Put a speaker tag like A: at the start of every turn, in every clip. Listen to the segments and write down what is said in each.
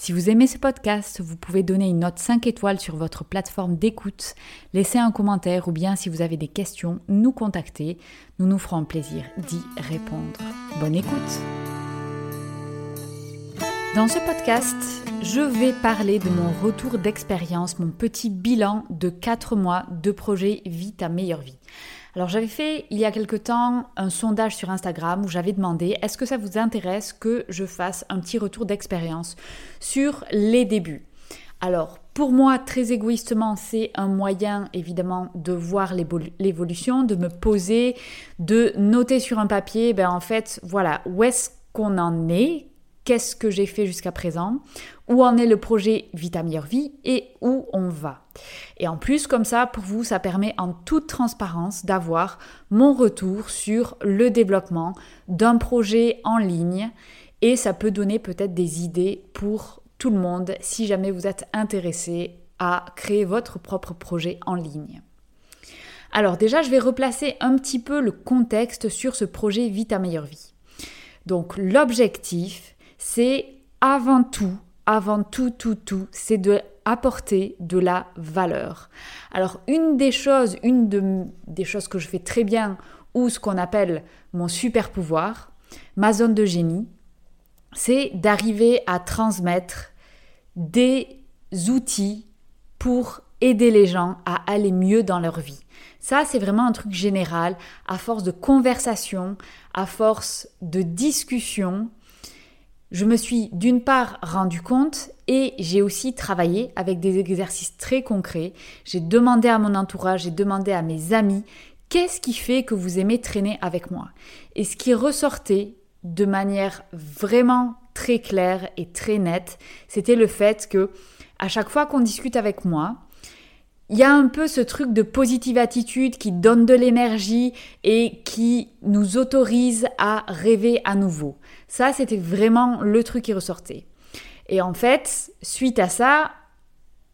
A: Si vous aimez ce podcast, vous pouvez donner une note 5 étoiles sur votre plateforme d'écoute, laisser un commentaire ou bien si vous avez des questions, nous contacter. Nous nous ferons plaisir d'y répondre. Bonne écoute Dans ce podcast, je vais parler de mon retour d'expérience, mon petit bilan de 4 mois de projet Vie ta meilleure vie. Alors j'avais fait il y a quelque temps un sondage sur Instagram où j'avais demandé est-ce que ça vous intéresse que je fasse un petit retour d'expérience sur les débuts? Alors pour moi, très égoïstement, c'est un moyen évidemment de voir l'évolution, de me poser, de noter sur un papier, ben en fait, voilà, où est-ce qu'on en est, qu'est-ce que j'ai fait jusqu'à présent, où en est le projet Vita Meilleure Vie et où on va. Et en plus, comme ça, pour vous, ça permet en toute transparence d'avoir mon retour sur le développement d'un projet en ligne et ça peut donner peut-être des idées pour tout le monde si jamais vous êtes intéressé à créer votre propre projet en ligne. Alors déjà, je vais replacer un petit peu le contexte sur ce projet Vita Meilleure Vie. Donc l'objectif, c'est avant tout, avant tout, tout, tout, c'est de apporter de la valeur. Alors une des choses, une des choses que je fais très bien, ou ce qu'on appelle mon super pouvoir, ma zone de génie, c'est d'arriver à transmettre des outils pour aider les gens à aller mieux dans leur vie. Ça, c'est vraiment un truc général, à force de conversation, à force de discussion, je me suis d'une part rendu compte et j'ai aussi travaillé avec des exercices très concrets. J'ai demandé à mon entourage, j'ai demandé à mes amis qu'est-ce qui fait que vous aimez traîner avec moi? Et ce qui ressortait de manière vraiment très claire et très nette, c'était le fait que à chaque fois qu'on discute avec moi, il y a un peu ce truc de positive attitude qui donne de l'énergie et qui nous autorise à rêver à nouveau. Ça, c'était vraiment le truc qui ressortait. Et en fait, suite à ça,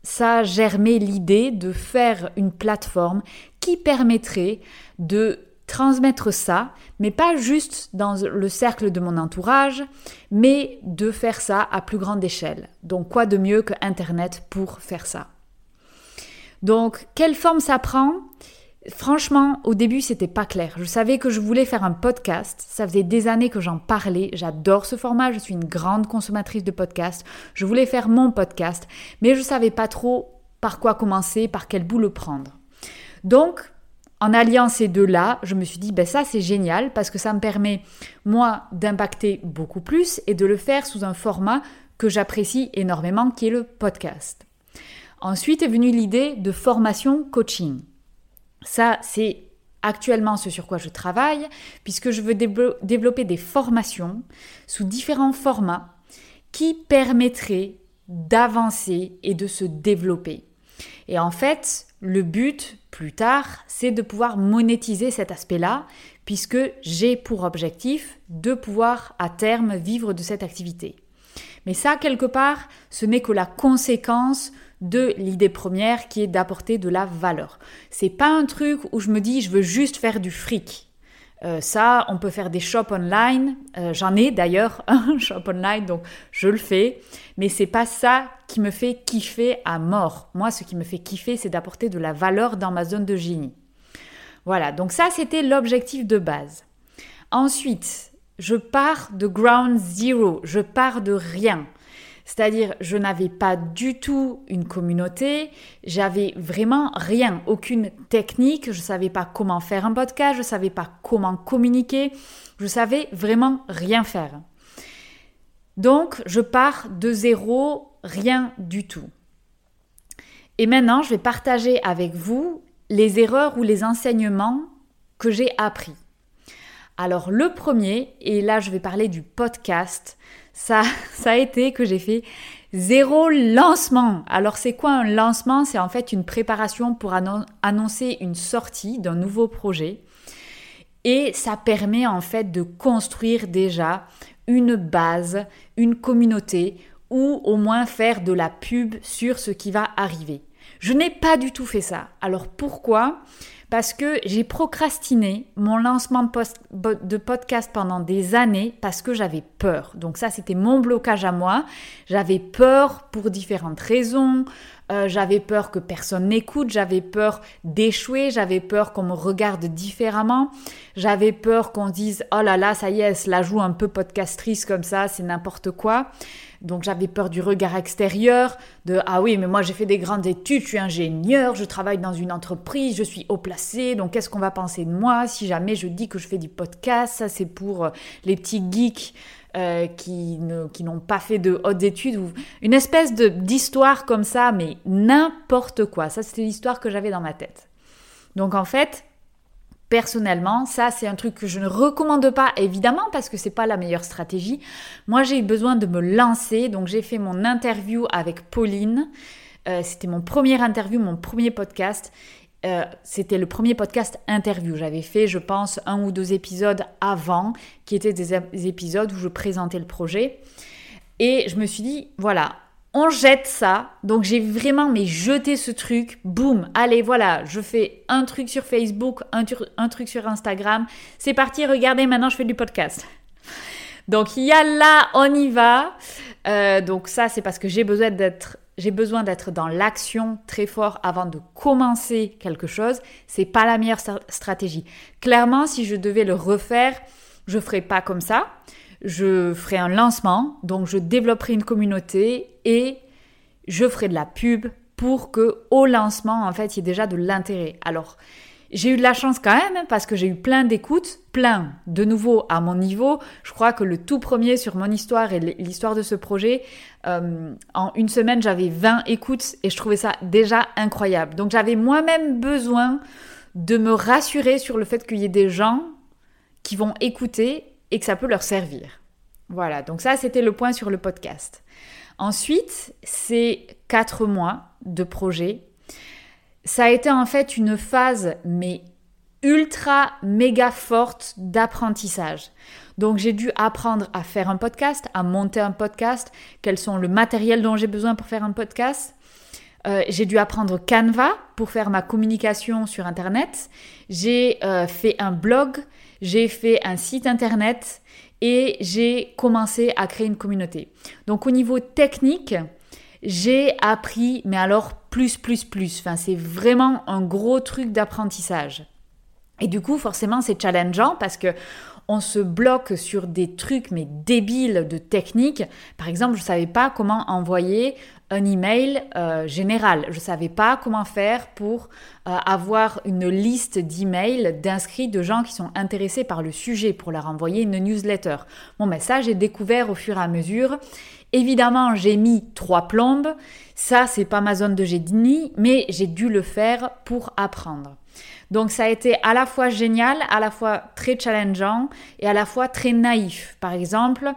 A: ça germé l'idée de faire une plateforme qui permettrait de transmettre ça, mais pas juste dans le cercle de mon entourage, mais de faire ça à plus grande échelle. Donc quoi de mieux que Internet pour faire ça? Donc, quelle forme ça prend? Franchement, au début, c'était pas clair. Je savais que je voulais faire un podcast. Ça faisait des années que j'en parlais. J'adore ce format. Je suis une grande consommatrice de podcasts. Je voulais faire mon podcast, mais je savais pas trop par quoi commencer, par quel bout le prendre. Donc, en alliant ces deux-là, je me suis dit, ben ça c'est génial parce que ça me permet, moi, d'impacter beaucoup plus et de le faire sous un format que j'apprécie énormément, qui est le podcast. Ensuite est venue l'idée de formation coaching. Ça, c'est actuellement ce sur quoi je travaille, puisque je veux développer des formations sous différents formats qui permettraient d'avancer et de se développer. Et en fait, le but plus tard, c'est de pouvoir monétiser cet aspect-là, puisque j'ai pour objectif de pouvoir à terme vivre de cette activité. Mais ça, quelque part, ce n'est que la conséquence de l'idée première qui est d'apporter de la valeur. C'est pas un truc où je me dis je veux juste faire du fric. Euh, ça, on peut faire des shops online. Euh, j'en ai d'ailleurs un shop online, donc je le fais. Mais c'est pas ça qui me fait kiffer à mort. Moi, ce qui me fait kiffer, c'est d'apporter de la valeur dans ma zone de génie. Voilà, donc ça, c'était l'objectif de base. Ensuite, je pars de ground zero. Je pars de rien. C'est-à-dire, je n'avais pas du tout une communauté, j'avais vraiment rien, aucune technique, je ne savais pas comment faire un podcast, je ne savais pas comment communiquer, je savais vraiment rien faire. Donc, je pars de zéro, rien du tout. Et maintenant, je vais partager avec vous les erreurs ou les enseignements que j'ai appris. Alors le premier, et là je vais parler du podcast, ça, a été que j'ai fait zéro lancement. Alors c'est quoi un lancement? C'est en fait une préparation pour annoncer une sortie d'un nouveau projet. Et ça permet en fait de construire déjà une base, une communauté ou au moins faire de la pub sur ce qui va arriver. Je n'ai pas du tout fait ça. Alors pourquoi? Parce que j'ai procrastiné mon lancement de podcast pendant des années parce que j'avais peur. Donc ça, c'était mon blocage à moi. J'avais peur pour différentes raisons. Euh, j'avais peur que personne n'écoute, j'avais peur d'échouer, j'avais peur qu'on me regarde différemment, j'avais peur qu'on dise oh là là, ça y est, la joue un peu podcastrice comme ça, c'est n'importe quoi. Donc j'avais peur du regard extérieur, de ah oui, mais moi j'ai fait des grandes études, je suis ingénieur, je travaille dans une entreprise, je suis haut placé, donc qu'est-ce qu'on va penser de moi si jamais je dis que je fais du podcast? Ça c'est pour euh, les petits geeks euh, qui, n'ont pas fait de hautes études, ou une espèce d'histoire comme ça, mais n'importe quoi. Ça c'était l'histoire que j'avais dans ma tête. Donc en fait, Personnellement, ça c'est un truc que je ne recommande pas évidemment parce que c'est pas la meilleure stratégie. Moi, j'ai eu besoin de me lancer, donc j'ai fait mon interview avec Pauline. Euh, c'était mon premier interview, mon premier podcast. Euh, c'était le premier podcast interview. J'avais fait, je pense, un ou deux épisodes avant, qui étaient des épisodes où je présentais le projet. Et je me suis dit, voilà, on jette ça. Donc j'ai vraiment mais jeté ce truc. Boum, allez voilà, je fais un truc sur Facebook, un, truc sur Instagram. C'est parti, regardez, maintenant je fais du podcast. Donc il y a là, on y va. Euh, donc ça c'est parce que j'ai besoin d'être j'ai besoin d'être dans l'action très fort avant de commencer quelque chose. C'est pas la meilleure stratégie. Clairement, si je devais le refaire, je ferais pas comme ça je ferai un lancement, donc je développerai une communauté et je ferai de la pub pour que au lancement, en fait, il y ait déjà de l'intérêt. Alors, j'ai eu de la chance quand même parce que j'ai eu plein d'écoutes, plein de nouveau à mon niveau. Je crois que le tout premier sur mon histoire et l'histoire de ce projet, euh, en une semaine, j'avais 20 écoutes et je trouvais ça déjà incroyable. Donc j'avais moi-même besoin de me rassurer sur le fait qu'il y ait des gens qui vont écouter et que ça peut leur servir. Voilà, donc ça c'était le point sur le podcast. Ensuite, c'est quatre mois de projet. Ça a été en fait une phase, mais ultra méga forte d'apprentissage. Donc j'ai dû apprendre à faire un podcast, à monter un podcast, quels sont le matériel dont j'ai besoin pour faire un podcast? Euh, j'ai dû apprendre Canva pour faire ma communication sur Internet. J'ai euh, fait un blog, j'ai fait un site internet et j'ai commencé à créer une communauté. Donc au niveau technique, j'ai appris, mais alors plus, plus, plus. Enfin, c'est vraiment un gros truc d'apprentissage. Et du coup, forcément, c'est challengeant parce que on se bloque sur des trucs mais débiles de technique. Par exemple, je ne savais pas comment envoyer un email euh, général. Je ne savais pas comment faire pour euh, avoir une liste d'emails d'inscrits de gens qui sont intéressés par le sujet pour leur envoyer une newsletter. Bon, mais ça, j'ai découvert au fur et à mesure. Évidemment, j'ai mis trois plombes. Ça, c'est pas ma zone de génie, mais j'ai dû le faire pour apprendre. Donc ça a été à la fois génial, à la fois très challengeant et à la fois très naïf. Par exemple,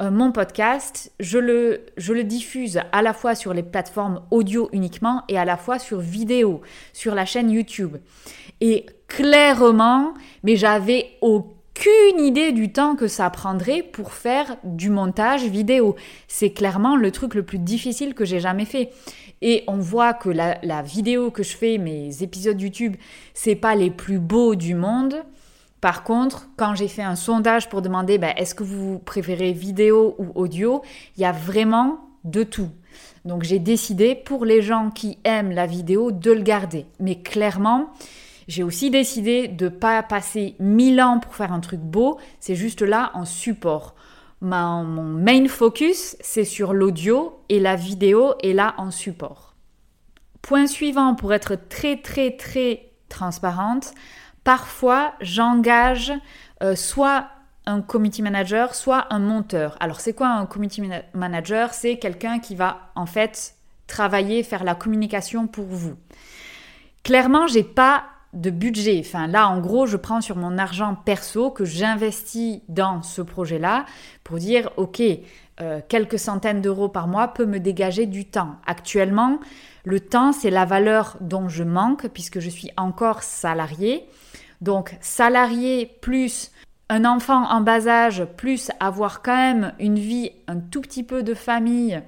A: euh, mon podcast, je le, je le diffuse à la fois sur les plateformes audio uniquement et à la fois sur vidéo, sur la chaîne YouTube. Et clairement, mais j'avais aucune idée du temps que ça prendrait pour faire du montage vidéo. C'est clairement le truc le plus difficile que j'ai jamais fait. Et on voit que la, vidéo que je fais, mes épisodes YouTube, c'est pas les plus beaux du monde. Par contre, quand j'ai fait un sondage pour demander ben, est-ce que vous préférez vidéo ou audio, il y a vraiment de tout. Donc j'ai décidé pour les gens qui aiment la vidéo de le garder. Mais clairement, j'ai aussi décidé de ne pas passer mille ans pour faire un truc beau, c'est juste là en support. Mon main focus, c'est sur l'audio et la vidéo est là en support. Point suivant, pour être très très très transparente, parfois j'engage euh, soit un community manager, soit un monteur. Alors c'est quoi un community manager? C'est quelqu'un qui va en fait travailler, faire la communication pour vous. Clairement, j'ai pas de budget. Enfin, là, en gros, je prends sur mon argent perso que j'investis dans ce projet-là pour dire, OK, euh, quelques centaines d'euros par mois peut me dégager du temps. Actuellement, le temps, c'est la valeur dont je manque puisque je suis encore salarié. Donc, salarié plus un enfant en bas âge, plus avoir quand même une vie, un tout petit peu de famille,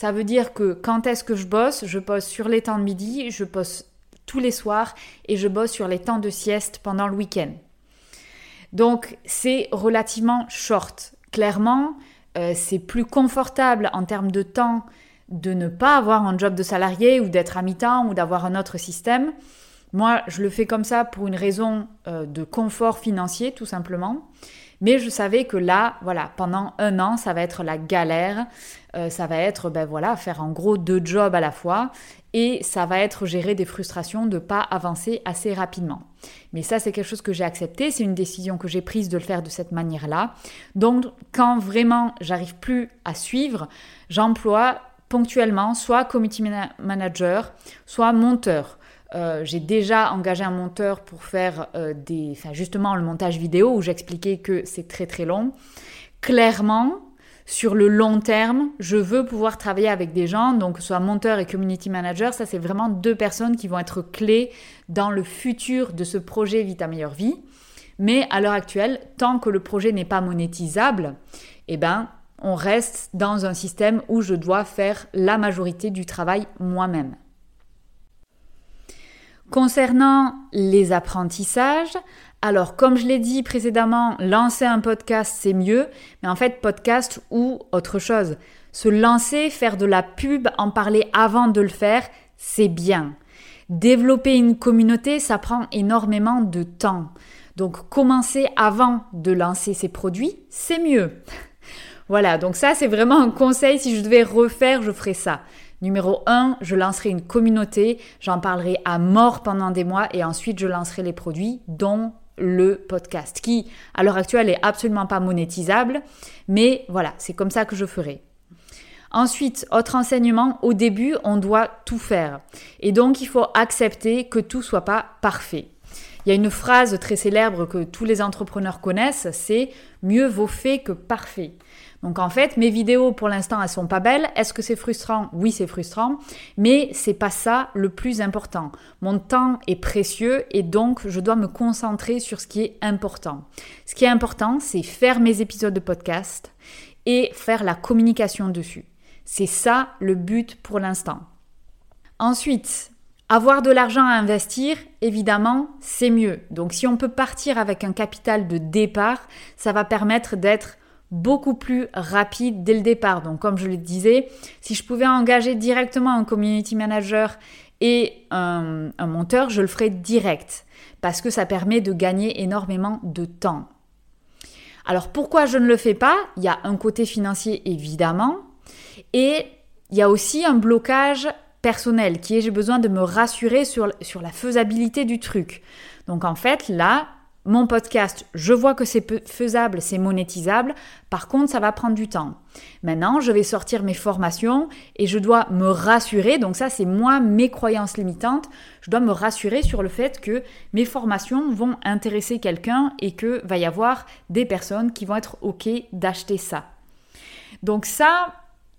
A: ça veut dire que quand est-ce que je bosse? Je bosse sur les temps de midi, je bosse les soirs et je bosse sur les temps de sieste pendant le week-end. Donc c'est relativement short. Clairement, euh, c'est plus confortable en termes de temps de ne pas avoir un job de salarié ou d'être à mi-temps ou d'avoir un autre système. Moi, je le fais comme ça pour une raison euh, de confort financier, tout simplement. Mais je savais que là, voilà, pendant un an, ça va être la galère. Euh, ça va être, ben voilà, faire en gros deux jobs à la fois. Et ça va être gérer des frustrations de pas avancer assez rapidement. Mais ça, c'est quelque chose que j'ai accepté. C'est une décision que j'ai prise de le faire de cette manière-là. Donc, quand vraiment j'arrive plus à suivre, j'emploie ponctuellement soit committee manager, soit monteur. Euh, j'ai déjà engagé un monteur pour faire euh, des, enfin justement le montage vidéo où j'expliquais que c'est très très long. Clairement, sur le long terme, je veux pouvoir travailler avec des gens, donc soit monteur et community manager, ça c'est vraiment deux personnes qui vont être clés dans le futur de ce projet Vita Meilleure Vie. Mais à l'heure actuelle, tant que le projet n'est pas monétisable, eh ben, on reste dans un système où je dois faire la majorité du travail moi-même. Concernant les apprentissages, alors comme je l'ai dit précédemment, lancer un podcast c'est mieux, mais en fait podcast ou autre chose. Se lancer, faire de la pub, en parler avant de le faire, c'est bien. Développer une communauté, ça prend énormément de temps. Donc commencer avant de lancer ses produits, c'est mieux. voilà, donc ça c'est vraiment un conseil, si je devais refaire, je ferais ça. Numéro 1, je lancerai une communauté, j'en parlerai à mort pendant des mois et ensuite je lancerai les produits dont le podcast qui à l'heure actuelle est absolument pas monétisable, mais voilà, c'est comme ça que je ferai. Ensuite, autre enseignement, au début, on doit tout faire. Et donc, il faut accepter que tout soit pas parfait. Il y a une phrase très célèbre que tous les entrepreneurs connaissent, c'est mieux vaut fait que parfait. Donc en fait, mes vidéos pour l'instant elles sont pas belles. Est-ce que c'est frustrant? Oui, c'est frustrant, mais c'est pas ça le plus important. Mon temps est précieux et donc je dois me concentrer sur ce qui est important. Ce qui est important, c'est faire mes épisodes de podcast et faire la communication dessus. C'est ça le but pour l'instant. Ensuite, avoir de l'argent à investir, évidemment, c'est mieux. Donc si on peut partir avec un capital de départ, ça va permettre d'être beaucoup plus rapide dès le départ. Donc comme je le disais, si je pouvais engager directement un community manager et un, monteur, je le ferais direct parce que ça permet de gagner énormément de temps. Alors pourquoi je ne le fais pas? Il y a un côté financier évidemment et il y a aussi un blocage personnel qui est j'ai besoin de me rassurer sur, sur la faisabilité du truc. Donc en fait là, mon podcast, je vois que c'est faisable, c'est monétisable. Par contre, ça va prendre du temps. Maintenant, je vais sortir mes formations et je dois me rassurer. Donc ça, c'est moi, mes croyances limitantes. Je dois me rassurer sur le fait que mes formations vont intéresser quelqu'un et que va y avoir des personnes qui vont être OK d'acheter ça. Donc ça,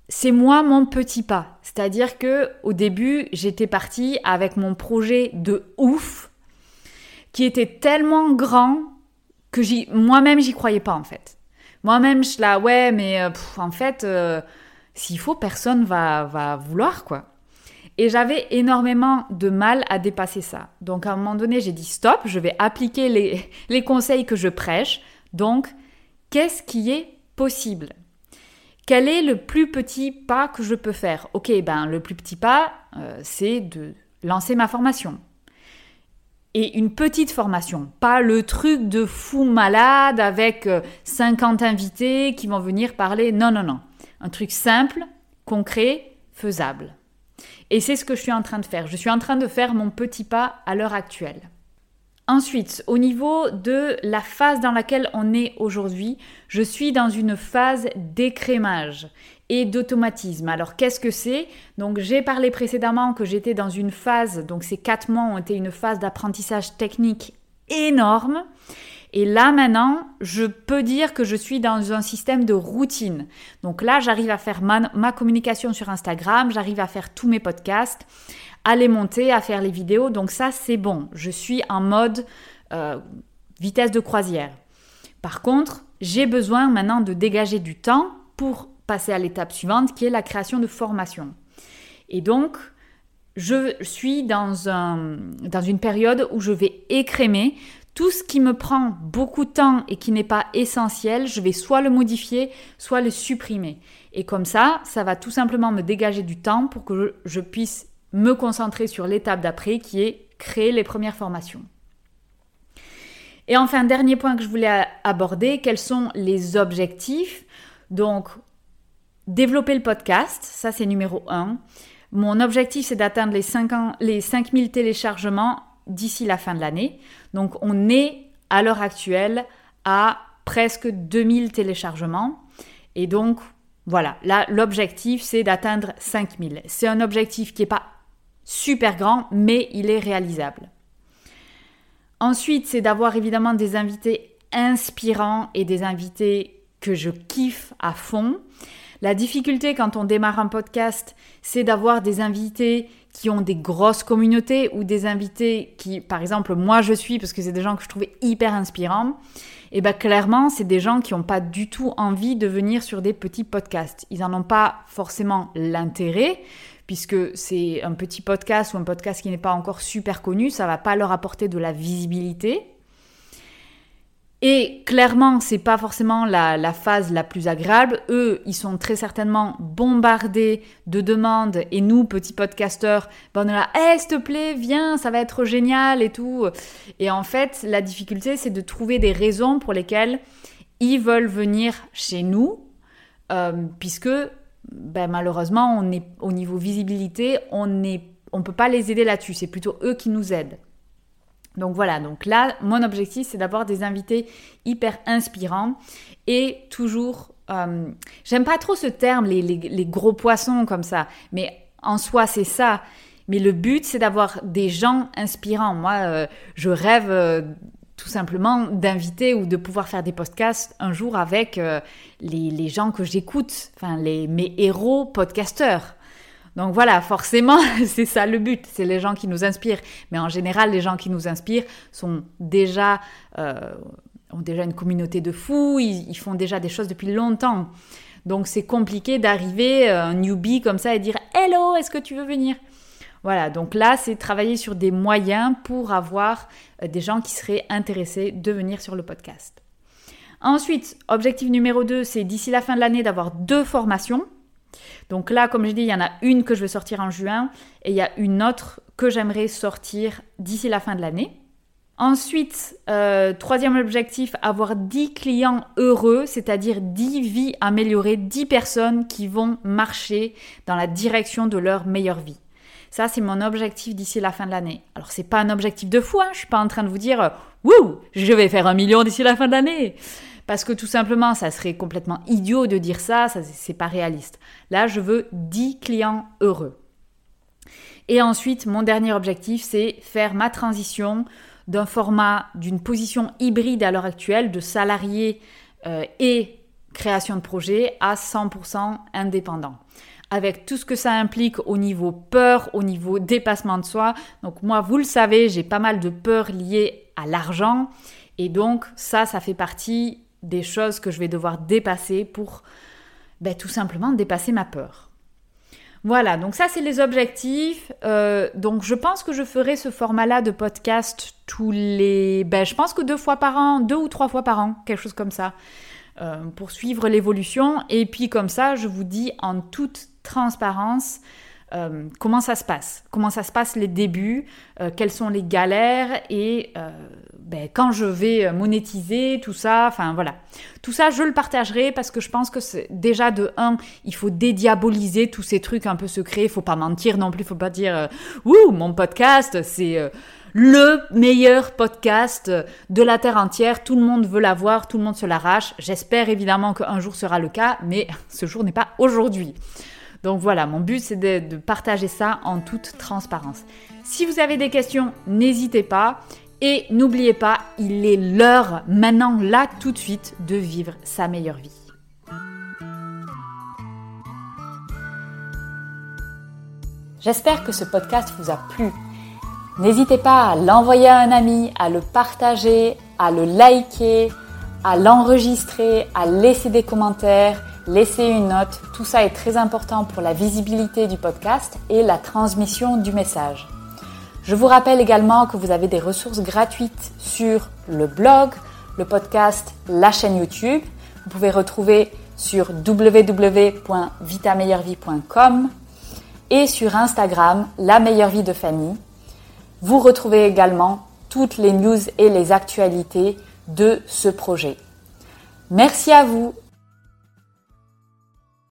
A: c'est moi mon petit pas. C'est-à-dire que au début, j'étais partie avec mon projet de ouf qui était tellement grand que moi-même, j'y croyais pas en fait. Moi-même, je là, ouais, mais euh, en fait, euh, s'il faut, personne va, va vouloir, quoi. Et j'avais énormément de mal à dépasser ça. Donc à un moment donné, j'ai dit stop, je vais appliquer les, les conseils que je prêche. Donc, qu'est-ce qui est possible? Quel est le plus petit pas que je peux faire? Ok, ben le plus petit pas, euh, c'est de lancer ma formation. Et une petite formation, pas le truc de fou malade avec 50 invités qui vont venir parler. Non, non, non. Un truc simple, concret, faisable. Et c'est ce que je suis en train de faire. Je suis en train de faire mon petit pas à l'heure actuelle. Ensuite, au niveau de la phase dans laquelle on est aujourd'hui, je suis dans une phase d'écrémage et d'automatisme. Alors qu'est-ce que c'est? Donc j'ai parlé précédemment que j'étais dans une phase, donc ces quatre mois ont été une phase d'apprentissage technique énorme. Et là maintenant, je peux dire que je suis dans un système de routine. Donc là, j'arrive à faire ma, communication sur Instagram, j'arrive à faire tous mes podcasts, à les monter, à faire les vidéos. Donc ça, c'est bon. Je suis en mode euh, vitesse de croisière. Par contre, j'ai besoin maintenant de dégager du temps pour passer à l'étape suivante qui est la création de formation. Et donc, je suis dans, un, dans une période où je vais écrémer tout ce qui me prend beaucoup de temps et qui n'est pas essentiel, je vais soit le modifier, soit le supprimer. Et comme ça, ça va tout simplement me dégager du temps pour que je, puisse me concentrer sur l'étape d'après qui est créer les premières formations. Et enfin, dernier point que je voulais aborder, quels sont les objectifs? Donc, développer le podcast, ça c'est numéro 1. Mon objectif, c'est d'atteindre les, 5 les 5000 téléchargements d'ici la fin de l'année. Donc on est à l'heure actuelle à presque 2000 téléchargements. Et donc voilà, là l'objectif c'est d'atteindre 5000. C'est un objectif qui n'est pas super grand, mais il est réalisable. Ensuite, c'est d'avoir évidemment des invités inspirants et des invités que je kiffe à fond. La difficulté quand on démarre un podcast, c'est d'avoir des invités qui ont des grosses communautés ou des invités qui, par exemple, moi je suis, parce que c'est des gens que je trouvais hyper inspirants, et bien clairement, c'est des gens qui n'ont pas du tout envie de venir sur des petits podcasts. Ils n'en ont pas forcément l'intérêt, puisque c'est un petit podcast ou un podcast qui n'est pas encore super connu, ça va pas leur apporter de la visibilité. Et clairement, c'est pas forcément la, phase la plus agréable. Eux, ils sont très certainement bombardés de demandes. Et nous, petits podcasteurs, ben on est là, hey, s'il te plaît, viens, ça va être génial et tout. Et en fait, la difficulté, c'est de trouver des raisons pour lesquelles ils veulent venir chez nous, euh, puisque ben, malheureusement, on est au niveau visibilité, on ne on peut pas les aider là-dessus. C'est plutôt eux qui nous aident. Donc voilà, donc là, mon objectif, c'est d'avoir des invités hyper inspirants et toujours... Euh, j'aime pas trop ce terme, les, gros poissons comme ça, mais en soi, c'est ça. Mais le but, c'est d'avoir des gens inspirants. Moi, euh, je rêve euh, tout simplement d'inviter ou de pouvoir faire des podcasts un jour avec les, gens que j'écoute, enfin les, mes héros podcasteurs. Donc voilà, forcément, c'est ça le but, c'est les gens qui nous inspirent. Mais en général, les gens qui nous inspirent sont déjà, euh, ont déjà une communauté de fous, ils, font déjà des choses depuis longtemps. Donc c'est compliqué d'arriver, euh, un newbie comme ça, et dire Hello, est-ce que tu veux venir? Voilà, donc là, c'est travailler sur des moyens pour avoir euh, des gens qui seraient intéressés de venir sur le podcast. Ensuite, objectif numéro 2, c'est d'ici la fin de l'année d'avoir deux formations. Donc là, comme je dis, il y en a une que je vais sortir en juin et il y a une autre que j'aimerais sortir d'ici la fin de l'année. Ensuite, euh, troisième objectif, avoir 10 clients heureux, c'est-à-dire 10 vies améliorées, 10 personnes qui vont marcher dans la direction de leur meilleure vie. Ça, c'est mon objectif d'ici la fin de l'année. Alors, c'est pas un objectif de fou, hein. je suis pas en train de vous dire, wouh, je vais faire un million d'ici la fin de l'année. Parce que tout simplement, ça serait complètement idiot de dire ça, ça c'est pas réaliste. Là, je veux 10 clients heureux. Et ensuite, mon dernier objectif, c'est faire ma transition d'un format, d'une position hybride à l'heure actuelle, de salarié euh, et création de projet, à 100% indépendant. Avec tout ce que ça implique au niveau peur, au niveau dépassement de soi. Donc moi, vous le savez, j'ai pas mal de peurs liées à l'argent. Et donc ça, ça fait partie des choses que je vais devoir dépasser pour ben, tout simplement dépasser ma peur. Voilà, donc ça c'est les objectifs. Euh, donc je pense que je ferai ce format-là de podcast tous les... Ben, je pense que deux fois par an, deux ou trois fois par an, quelque chose comme ça, euh, pour suivre l'évolution. Et puis comme ça, je vous dis en toute transparence euh, comment ça se passe, comment ça se passe les débuts, euh, quelles sont les galères? Et euh, ben, quand je vais monétiser tout ça, enfin voilà. Tout ça, je le partagerai parce que je pense que c'est déjà de un, il faut dédiaboliser tous ces trucs un peu secrets, il faut pas mentir non plus, il faut pas dire ouh mon podcast c'est le meilleur podcast de la terre entière, tout le monde veut l'avoir, tout le monde se l'arrache. J'espère évidemment qu'un jour sera le cas, mais ce jour n'est pas aujourd'hui. Donc voilà, mon but c'est de, partager ça en toute transparence. Si vous avez des questions, n'hésitez pas. Et n'oubliez pas, il est l'heure maintenant, là, tout de suite, de vivre sa meilleure vie. J'espère que ce podcast vous a plu. N'hésitez pas à l'envoyer à un ami, à le partager, à le liker, à l'enregistrer, à laisser des commentaires laissez une note. Tout ça est très important pour la visibilité du podcast et la transmission du message. Je vous rappelle également que vous avez des ressources gratuites sur le blog, le podcast, la chaîne YouTube. Vous pouvez retrouver sur www.vitameilleurvie.com et sur Instagram, la meilleure vie de famille. Vous retrouvez également toutes les news et les actualités de ce projet. Merci à vous